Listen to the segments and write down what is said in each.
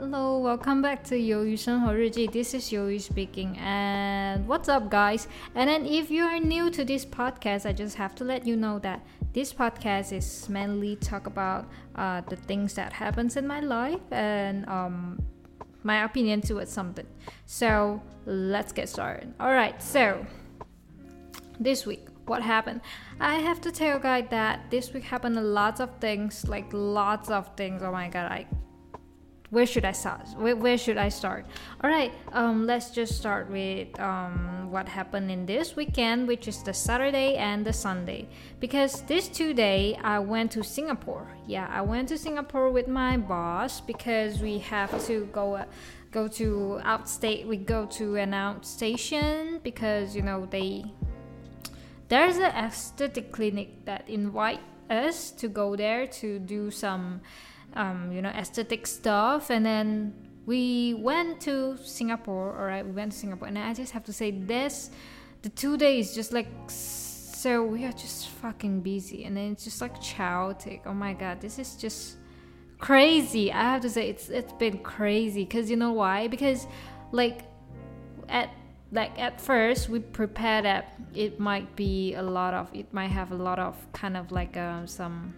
Hello, welcome back to Yoyu Senho Riji. This is Yoyu speaking. And what's up, guys? And then if you are new to this podcast, I just have to let you know that this podcast is mainly talk about uh, the things that happens in my life and um, my opinion towards something. So let's get started. All right. So this week, what happened. I have to tell you guys that this week happened a lots of things, like lots of things. Oh my god, I where should I start? Where, where should I start? All right, um, let's just start with um, what happened in this weekend, which is the Saturday and the Sunday. Because this two day I went to Singapore. Yeah, I went to Singapore with my boss because we have to go. Uh, go to outstate we go to an outstation because you know they there's an aesthetic clinic that invite us to go there to do some um, you know aesthetic stuff. And then we went to singapore all right we went to singapore. And i just have to say this the two days just like so we are just fucking busy. And then it's just like chaotic. Oh my god this is just crazy. I have to say it's it's been crazy. Because you know why? Because like at like at first we prepared that it might be a lot of it might have a lot of kind of like um, some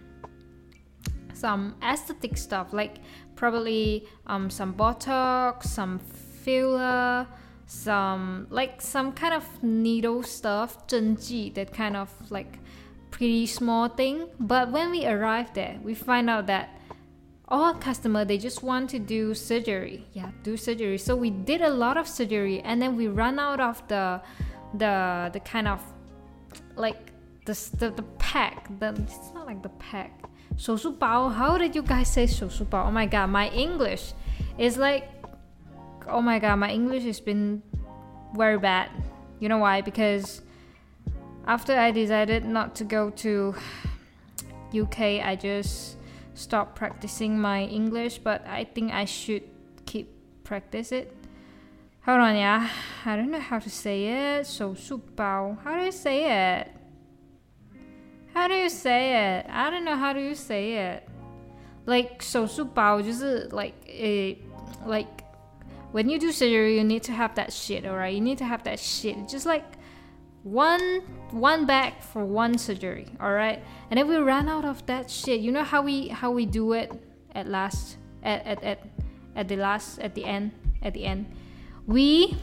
some aesthetic stuff like probably um, some botox some filler some like some kind of needle stuff 针剂 that kind of like pretty small thing. But when we arrived there we find out that all customer they just want to do surgery. Yeah do surgery. So we did a lot of surgery and then we run out of the the the kind of like the the, the pack. The it's not like the pack Bao. How did you guys say Bao? Oh my god, my English is like oh my god, my English has been very bad. You know why? Because after I decided not to go to UK, I just stopped practicing my English, but I think I should keep practice it. Hold on, yeah. I don't know how to say it. So, How do I say it? how do you say it? I don't know how do you say it. Like 手术包就是 like a like when you do surgery you need to have that shit, alright? You need to have that shit. Just like one one bag for one surgery, alright? And then we ran out of that shit. You know how we how we do it at last at at at, at the last at the end at the end. We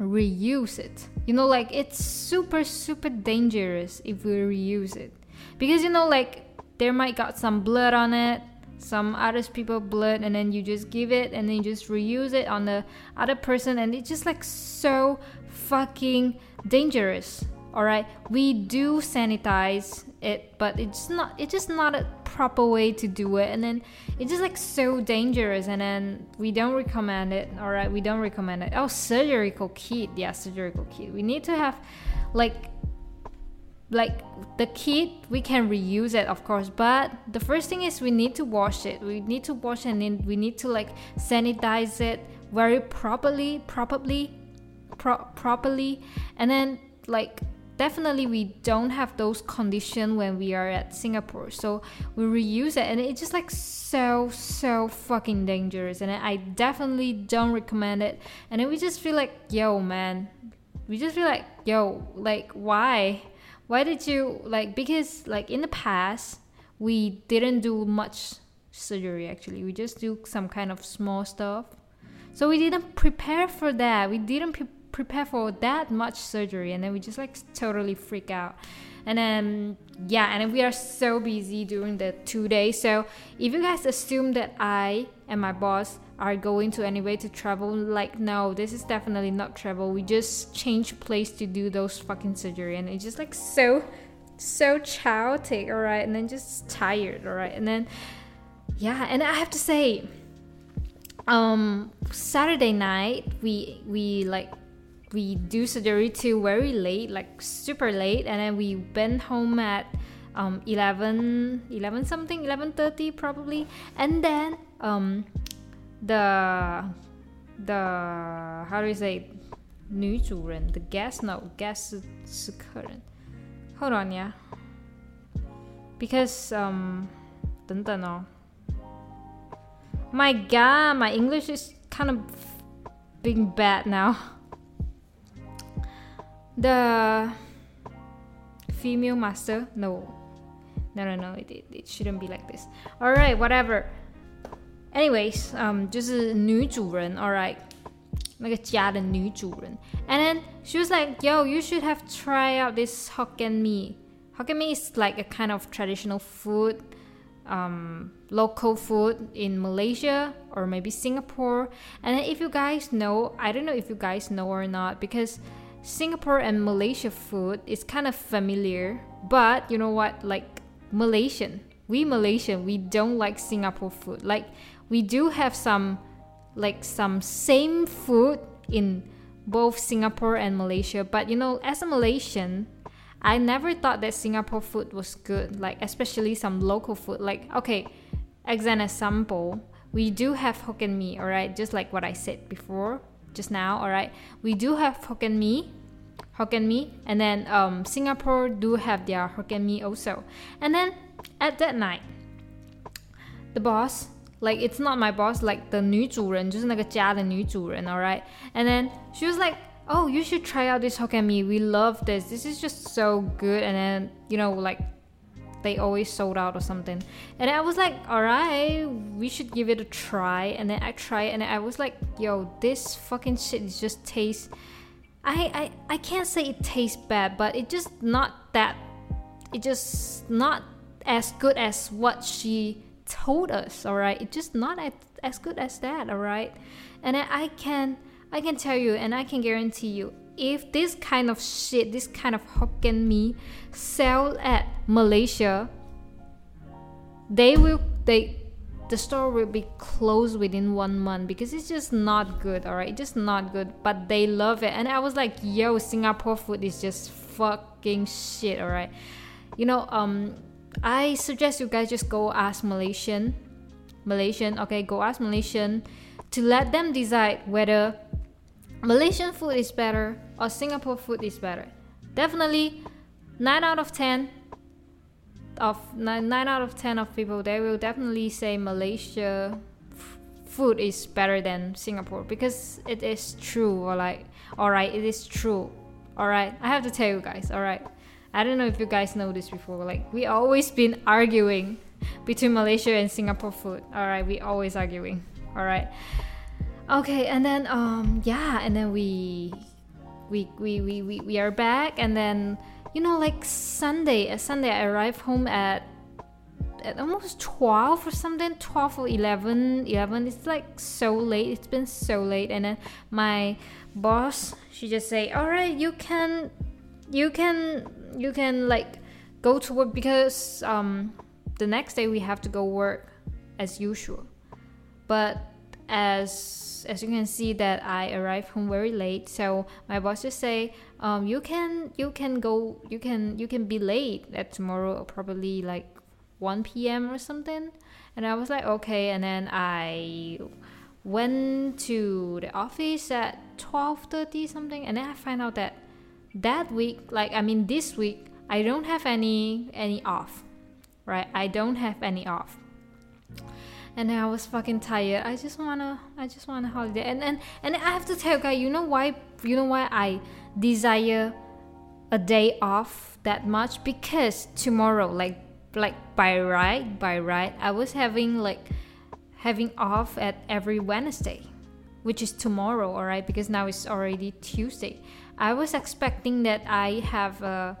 reuse it. You know, like it's super, super dangerous if we reuse it. Because, you know, like there might got some blood on it, some other people blood, and then you just give it and then you just reuse it on the other person, and it's just like so fucking dangerous. Alright, we do sanitize it, but it's not, it's just not a proper way to do it. And then it's just like so dangerous and then we don't recommend it all right we don't recommend it. Oh surgical kit. Yeah surgical kit. We need to have like like the kit we can reuse it of course but the first thing is we need to wash it. We need to wash it, and then we need to like sanitize it very properly properly pro- properly. And then like definitely we don't have those conditions when we are at Singapore. So we reuse it and it's just like so so fucking dangerous and I definitely don't recommend it. And then we just feel like, yo man, we just feel like, yo, like why? Why did you like because like in the past we didn't do much surgery actually. We just do some kind of small stuff. So we didn't prepare for that. We didn't prepare prepare for that much surgery and then we just like totally freak out. And then yeah and we are so busy during the two days. So if you guys assume that i and my boss are going to anyway to travel like no this is definitely not travel. We just change place to do those fucking surgery and it's just like so so chaotic all right? And then just tired all right? And then yeah and i have to say um saturday night we we like we do surgery till very late, like super late, and then we went home at um 11 11 something 11:30 probably and then um the the how do you say 女主人 the guest no guest 是是客人 hold on yeah because um 等等哦 My god, my English is kind of being bad now. The female master? No. No, no, no. It, it, it shouldn't be like this. Alright, whatever. Anyways, um, 就是女主人，alright，那个家的女主人。And then she was like, "Yo, you should have tried out this Hokkien Mee. Hokkien Mee is like a kind of traditional food, um, local food in Malaysia or maybe Singapore. And then if you guys know, I don't know if you guys know or not because Singapore and Malaysia food is kind of familiar. But you know what? Like Malaysian, we Malaysian, we don't like Singapore food. Like we do have some like some same food in both Singapore and Malaysia. But you know, as a Malaysian, I never thought that Singapore food was good, like especially some local food. Like okay, as an example, we do have Hokkien Mee, alright, just like what I said before, just now, alright. We do have Hokkien Mee, Hokkien Mee, and then um, Singapore do have their Hokkien Mee also. And then at that night, the boss like it's not my boss, like the 女主人就是那个家的女主人 alright. And then she was like, "Oh, you should try out this Hokkien Mee. We love this. This is just so good." And then you know like they always sold out or something. And I was like, alright, we should give it a try. And then I tried and I was like, yo, this fucking shit just tastes I, I I can't say it tastes bad, but it just not that it just not as good as what she told us all right it's just not as, as good as that all right and i can i can tell you and i can guarantee you if this kind of shit this kind of hokkien mee sell at malaysia they will they the store will be closed within one month because it's just not good all right? Just not good but they love it. And i was like yo singapore food is just fucking shit all right? You know um I suggest you guys just go ask Malaysian, Malaysian, okay, go ask Malaysian to let them decide whether Malaysian food is better or Singapore food is better. Definitely, 9 out of 10 of 9, 9 out of 10 of people they will definitely say Malaysia food is better than Singapore because it is true or like all right it is true all right I have to tell you guys all right I don't know if you guys know this before. Like we always been arguing between Malaysia and Singapore food. All right, we always arguing. All right. Okay, and then um yeah, and then we we we we we, we are back and then you know like Sunday, a Sunday I arrived home at at almost 12 or something 12 or 11 11 it's like so late. It's been so late. And then my boss she just say all right you can you can you can like go to work because um, the next day we have to go work as usual. But as as you can see that I arrived home very late, so my boss just say, um, you can you can go you can you can be late at tomorrow probably like 1 p.m. or something. And I was like, okay. And then I went to the office at 12:30 something, and then I find out that that week, like I mean this week, I don't have any any off, right? I don't have any off. And I was fucking tired. I just wanna, I just want a holiday. And and and I have to tell you guys, you know why? You know why I desire a day off that much? Because tomorrow, like like by right, by right, I was having like having off at every Wednesday, which is tomorrow, alright? Because now it's already Tuesday. I was expecting that I have a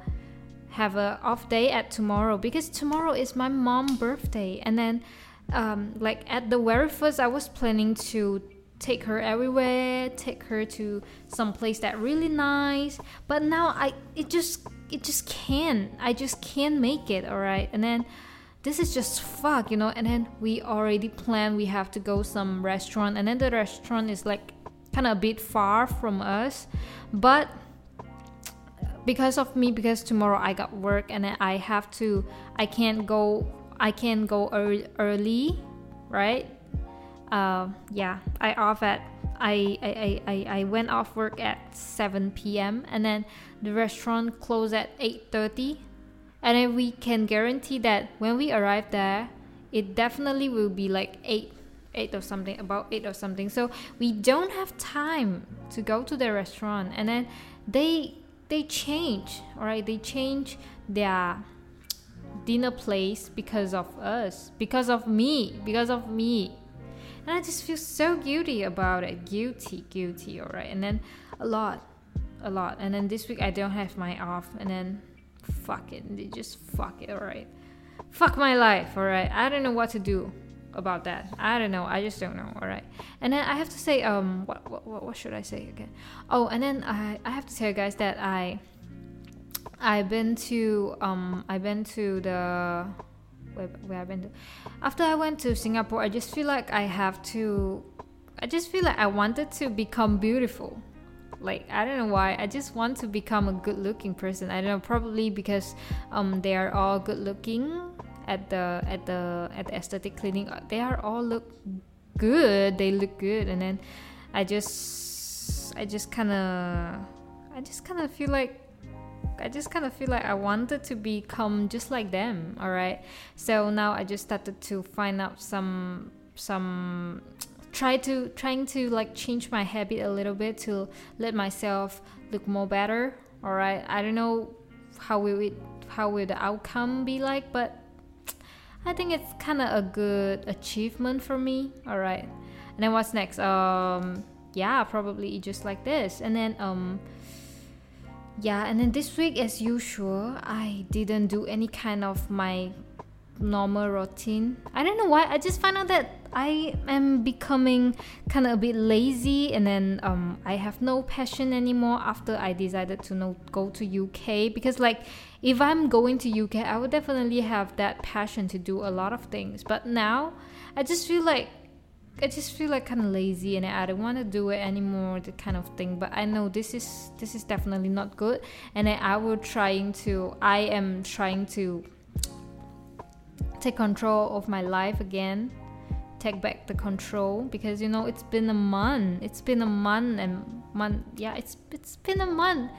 have a off day at tomorrow because tomorrow is my mom birthday and then um, like at the very first I was planning to take her everywhere take her to some place that really nice but now I it just it just can't. I just can't make it all right and then this is just fuck you know? And then we already planned we have to go some restaurant and then the restaurant is like kind of a bit far from us but because of me because tomorrow I got work and I have to I can't go I can't go early right? Uh, yeah I off at I, I, I, I went off work at 7 p.m. and then the restaurant closed at 8.30 and then we can guarantee that when we arrive there it definitely will be like 8 eight or something about eight or something. So we don't have time to go to the restaurant. And then they they change all right they change their dinner place because of us because of me because of me and i just feel so guilty about it guilty guilty all right and then a lot a lot and then this week i don't have my off and then fuck it they just fuck it all right fuck my life all right i don't know what to do about that. I don't know. I just don't know. All right. And then I have to say, um, what what what should I say again? Oh, and then I I have to tell you guys that I I've been to um I've been to the where where I've been to after I went to Singapore. I just feel like I have to. I just feel like I wanted to become beautiful. Like I don't know why. I just want to become a good-looking person. I don't know. Probably because um they are all good-looking at the at the at the aesthetic clinic they are all look good they look good and then i just i just kind of i just kind of feel like I just kind of feel like I wanted to become just like them, all right? So now I just started to find out some some try to trying to like change my habit a little bit to let myself look more better, all right? I don't know how will it how will the outcome be like, but I think it's kind of a good achievement for me. All right. And then what's next? Um, yeah, probably just like this. And then um, yeah, and then this week, as usual, I didn't do any kind of my normal routine. I don't know why. I just found out that I am becoming kind of a bit lazy, and then um, I have no passion anymore after I decided to go to UK because like if I'm going to UK, I would definitely have that passion to do a lot of things. But now, I just feel like I just feel like kind of lazy and I don't want to do it anymore, the kind of thing. But I know this is this is definitely not good, and I will trying to. I am trying to take control of my life again take back the control because you know it's been a month it's been a month and month yeah it's it's been a month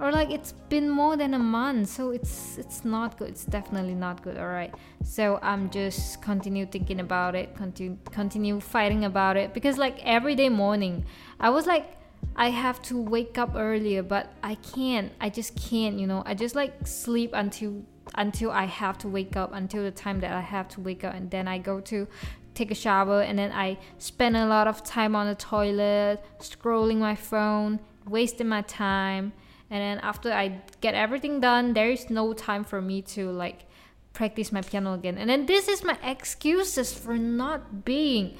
or like it's been more than a month so it's it's not good it's definitely not good all right so i'm just continue thinking about it continue continue fighting about it because like every day morning i was like i have to wake up earlier but i can't i just can't you know i just like sleep until until i have to wake up until the time that i have to wake up and then i go to take a shower and then I spend a lot of time on the toilet, scrolling my phone, wasting my time. And then after I get everything done, there is no time for me to like practice my piano again. And then this is my excuses for not being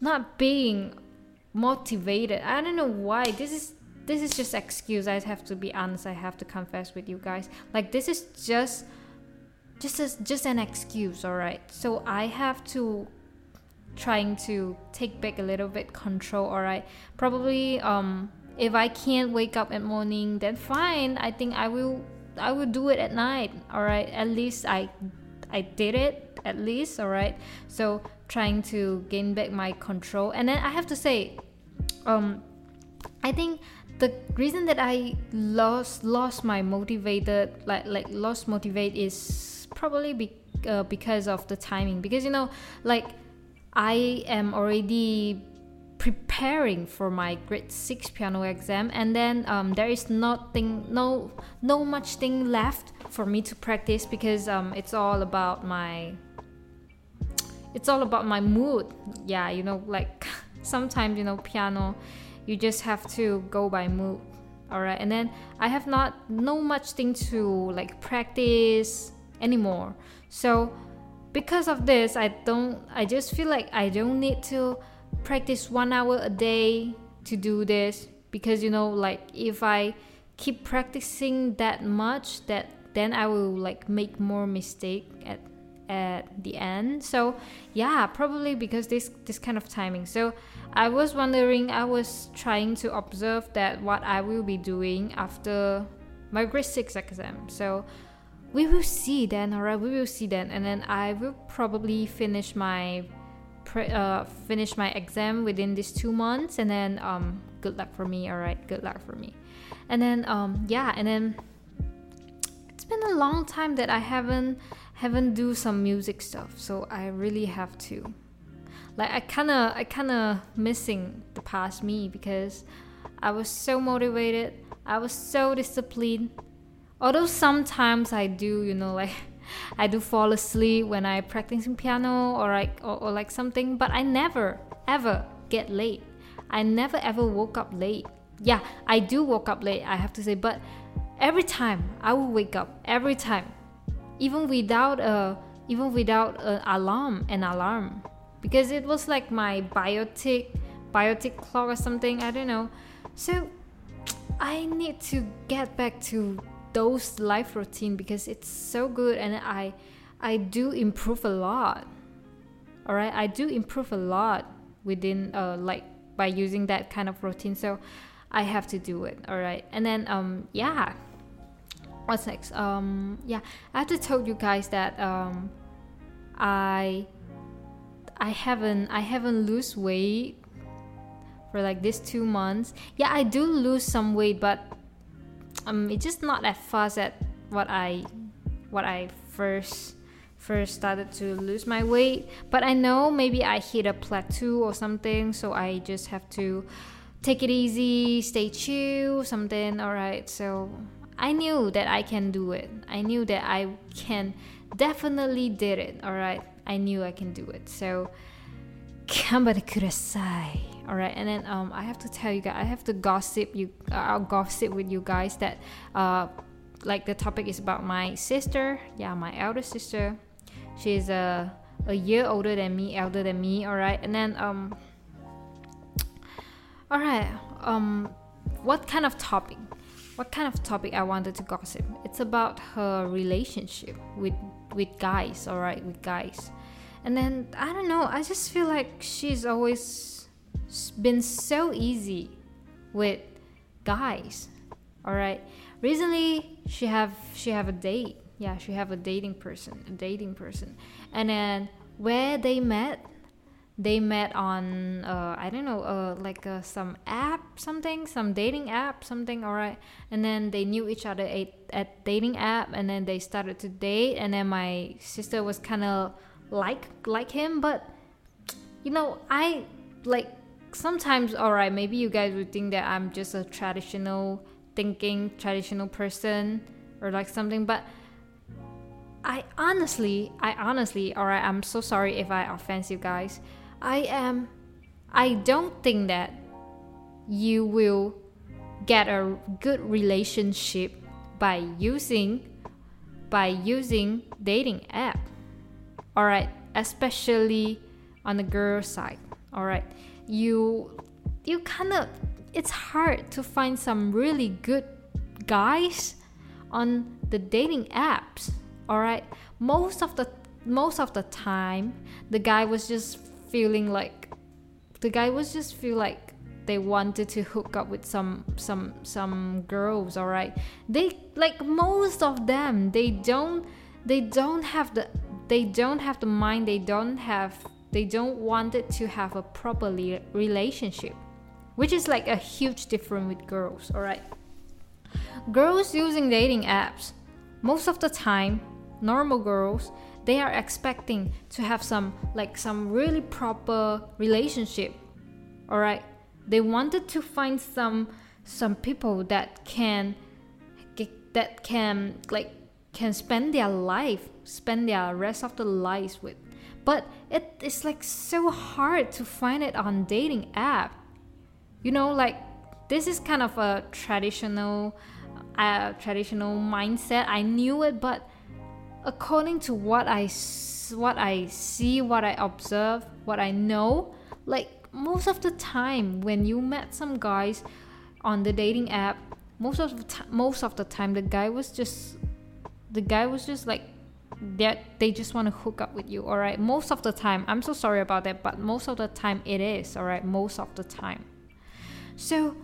not being motivated. I don't know why. This is this is just excuse. I have to be honest. I have to confess with you guys. Like this is just just as just an excuse all right so i have to trying to take back a little bit control all right probably um if i can't wake up at morning then fine. I think i will i will do it at night. All right. At least i i did it at least. All right. So trying to gain back my control. And then i have to say um i think the reason that i lost lost my motivated like like lost motivate is probably be, uh, because of the timing. Because you know like i am already preparing for my grade 6 piano exam and then um, there is nothing no no much thing left for me to practice because um, it's all about my it's all about my mood yeah you know like sometimes you know piano you just have to go by mood all right and then i have not no much thing to like practice anymore. So because of this, I don't I just feel like I don't need to practice 1 hour a day to do this because you know like if I keep practicing that much that then I will like make more mistake at at the end. So yeah, probably because this this kind of timing. So I was wondering, I was trying to observe that what I will be doing after my grade six exam. So we will see then all right we will see then and then i will probably finish my pre- uh, finish my exam within these two months and then um good luck for me all right good luck for me and then um yeah and then it's been a long time that i haven't haven't do some music stuff so i really have to like I kind of I kind of missing the past me because I was so motivated. I was so disciplined. Although sometimes I do, you know, like I do fall asleep when I practicing piano or like or, or like something, but I never ever get late. I never ever woke up late. Yeah, I do woke up late, I have to say, but every time I will wake up every time, even without a even without an alarm, an alarm, because it was like my biotic biotic clock or something. I don't know. So I need to get back to those life routine because it's so good and I I do improve a lot. All right, I do improve a lot within uh like by using that kind of routine. So I have to do it. All right, and then um yeah. What's next? Um yeah, I have to tell you guys that um I I haven't I haven't lose weight for like these two months. Yeah, I do lose some weight, but um, it's just not as fast at what I what I first first started to lose my weight. But I know maybe I hit a plateau or something, so I just have to take it easy, stay chill, something. All right, so I knew that I can do it. I knew that I can definitely did it. All right, I knew I can do it. So. Kambari Kurasai. All right, and then um, I have to tell you guys, I have to gossip you. Uh, I'll gossip with you guys that, uh, like the topic is about my sister. Yeah, my elder sister. She's a uh, a year older than me, elder than me. All right, and then um. All right, um, what kind of topic? What kind of topic I wanted to gossip? It's about her relationship with with guys. All right, with guys and then i don't know i just feel like she's always been so easy with guys all right recently she have she have a date. Yeah she have a dating person a dating person. And then where they met they met on uh, i don't know uh, like uh, some app something some dating app something all right and then they knew each other at, at dating app and then they started to date. And then my sister was kind of like like him but you know i like sometimes all right maybe you guys would think that i'm just a traditional thinking traditional person or like something but i honestly i honestly all right i'm so sorry if i offend you guys. I am i don't think that you will get a good relationship by using by using dating app all right especially on the girl side. All right you you kind of it's hard to find some really good guys on the dating apps. All right most of the most of the time the guy was just feeling like the guy was just feel like they wanted to hook up with some some some girls all right they like most of them they don't they don't have the they don't have the mind they don't have they don't want it to have a proper relationship, which is like a huge difference with girls, alright? Girls using dating apps, most of the time, normal girls, they are expecting to have some like some really proper relationship, alright? They wanted to find some some people that can get that can like can spend their life spend their rest of the lives with. But it is like so hard to find it on dating app. You know like this is kind of a traditional uh, traditional mindset. I knew it but according to what i what i see what i observe what i know like most of the time when you met some guys on the dating app most of the t- most of the time the guy was just the guy was just like that they just want to hook up with you all right most of the time i'm so sorry about that but most of the time it is all right most of the time. So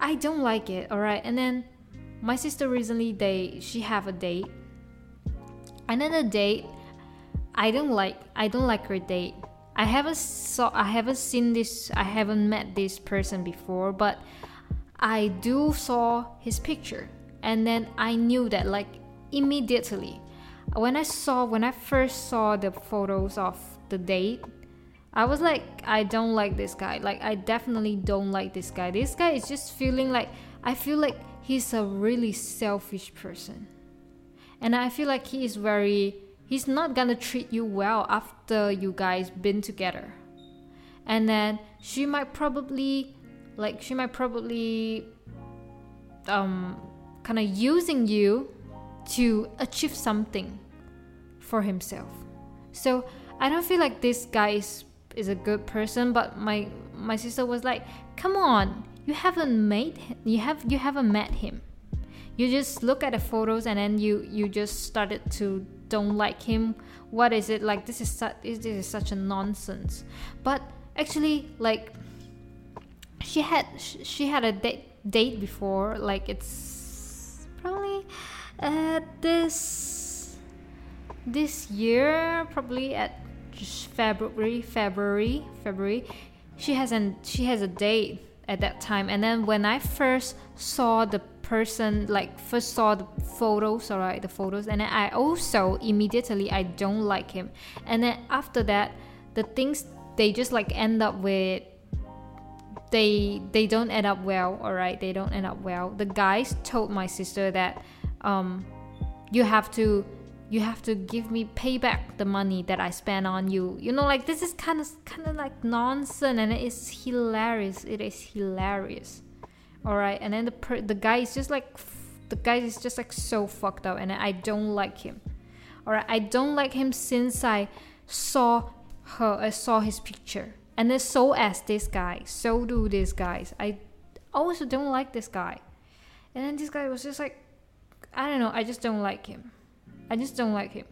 i don't like it all right and then my sister recently they she have a date. The date i don't like i don't like her date. I haven't saw i haven't seen this i haven't met this person before but i do saw his picture. And then i knew that like immediately when I saw when I first saw the photos of the date, I was like, I don't like this guy. Like, I definitely don't like this guy. This guy is just feeling like, I feel like he's a really selfish person. And I feel like he is very, he's not gonna treat you well after you guys been together. And then she might probably, like, she might probably, um, kind of using you to achieve something for himself. So I don't feel like this guy is is a good person, but my my sister was like, "Come on, you haven't made you have you haven't met him. You just look at the photos and then you you just started to don't like him. What is it like? This is such this is such a nonsense." But actually, like she had she had a date date before. Like it's at this this year, probably at February, February, February. She has an she has a date at that time, and then when I first saw the person, like first saw the photos, alright, the photos, and then I also immediately I don't like him, and then after that, the things they just like end up with they they don't end up well all right they don't end up well the guys told my sister that um you have to you have to give me payback the money that I spent on you. You know, like this is kind of kind of like nonsense, and it's hilarious. It is hilarious. All right, and then the per- the guy is just like the guy is just like so fucked up, and I don't like him. All right, I don't like him since I saw her. I saw his picture, and then so as this guy, so do these guys. I also don't like this guy, and then this guy was just like, I don't know. I just don't like him I just don't like him.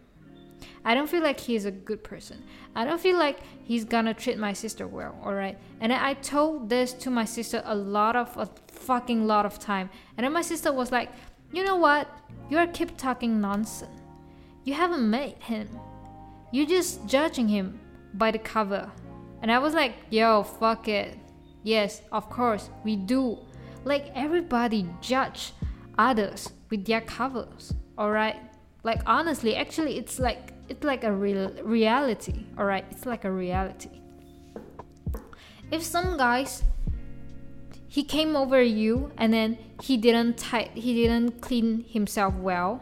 I don't feel like he's a good person. I don't feel like he's gonna treat my sister well, alright? And I told this to my sister a lot of, a fucking lot of time. And then my sister was like, you know what? You are keep talking nonsense. You haven't met him. You're just judging him by the cover. And I was like, yo, fuck it. Yes, of course, we do. Like everybody judge others with their covers, alright? like honestly actually it's like it's like a real reality all right it's like a reality if some guys he came over you and then he didn't tight he didn't clean himself well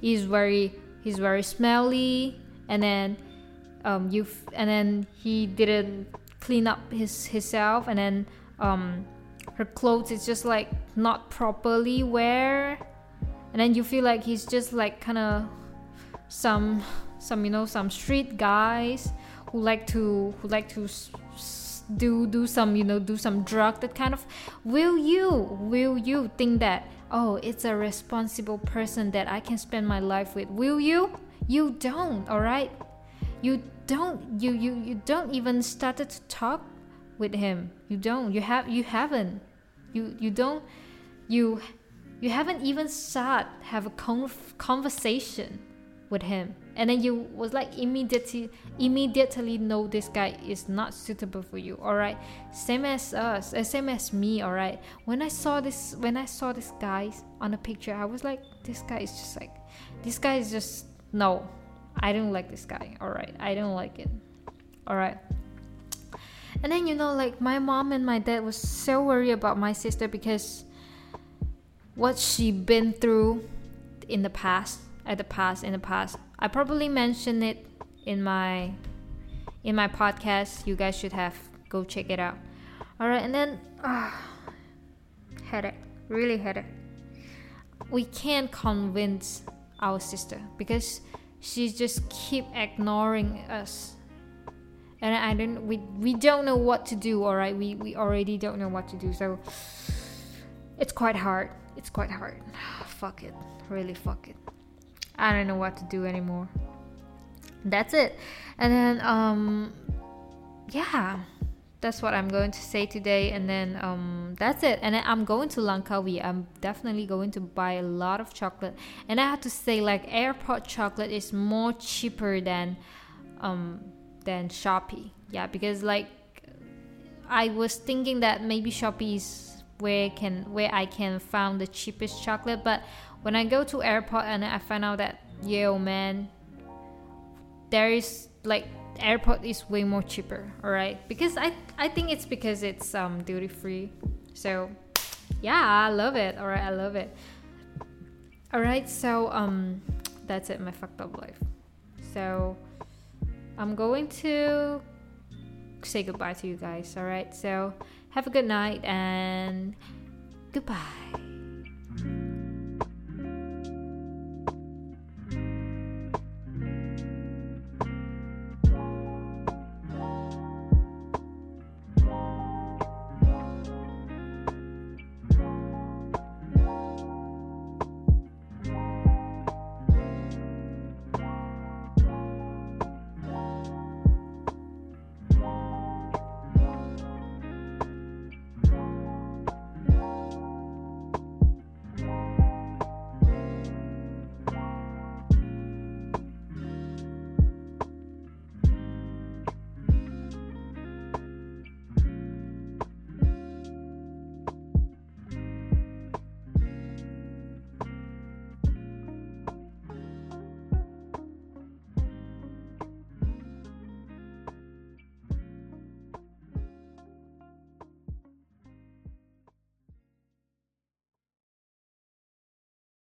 he's very he's very smelly and then um you and then he didn't clean up his himself and then um her clothes is just like not properly wear. And then you feel like he's just like kind of some some you know some street guys who like to who like to do do some you know do some drug that kind of will you will you think that oh it's a responsible person that i can spend my life with? Will you? You don't all right you don't you you you don't even started to talk with him. You don't. You have you haven't. You you don't you you haven't even start have a conversation with him. And then you was like immediately immediately know this guy is not suitable for you all right same as us uh, same as me all right when i saw this when i saw this guy on the picture i was like this guy is just like this guy is just no. I don't like this guy all right i don't like it all right and then you know like my mom and my dad was so worried about my sister because what she been through in the past at the past in the past. I probably mentioned it in my in my podcast. You guys should have go check it out. All right and then uh, headache. Really headache. We can't convince our sister because she just keep ignoring us and i don't we we don't know what to do all right we we already don't know what to do so it's quite hard it's quite hard. fuck it. Really fuck it. I don't know what to do anymore. That's it. And then um yeah, that's what I'm going to say today and then um that's it. And then I'm going to Langkawi. I'm definitely going to buy a lot of chocolate. And I have to say like airport chocolate is more cheaper than um than Shopee. Yeah, because like I was thinking that maybe Shopee is where can where I can find the cheapest chocolate, but when I go to airport and I find out that yeah, man, there is like airport is way more cheaper. All right, because I I think it's because it's um duty free, so yeah, I love it. All right, I love it. All right, so um, that's it. My fucked up life. So. I'm going to say goodbye to you guys, alright? So, have a good night and goodbye.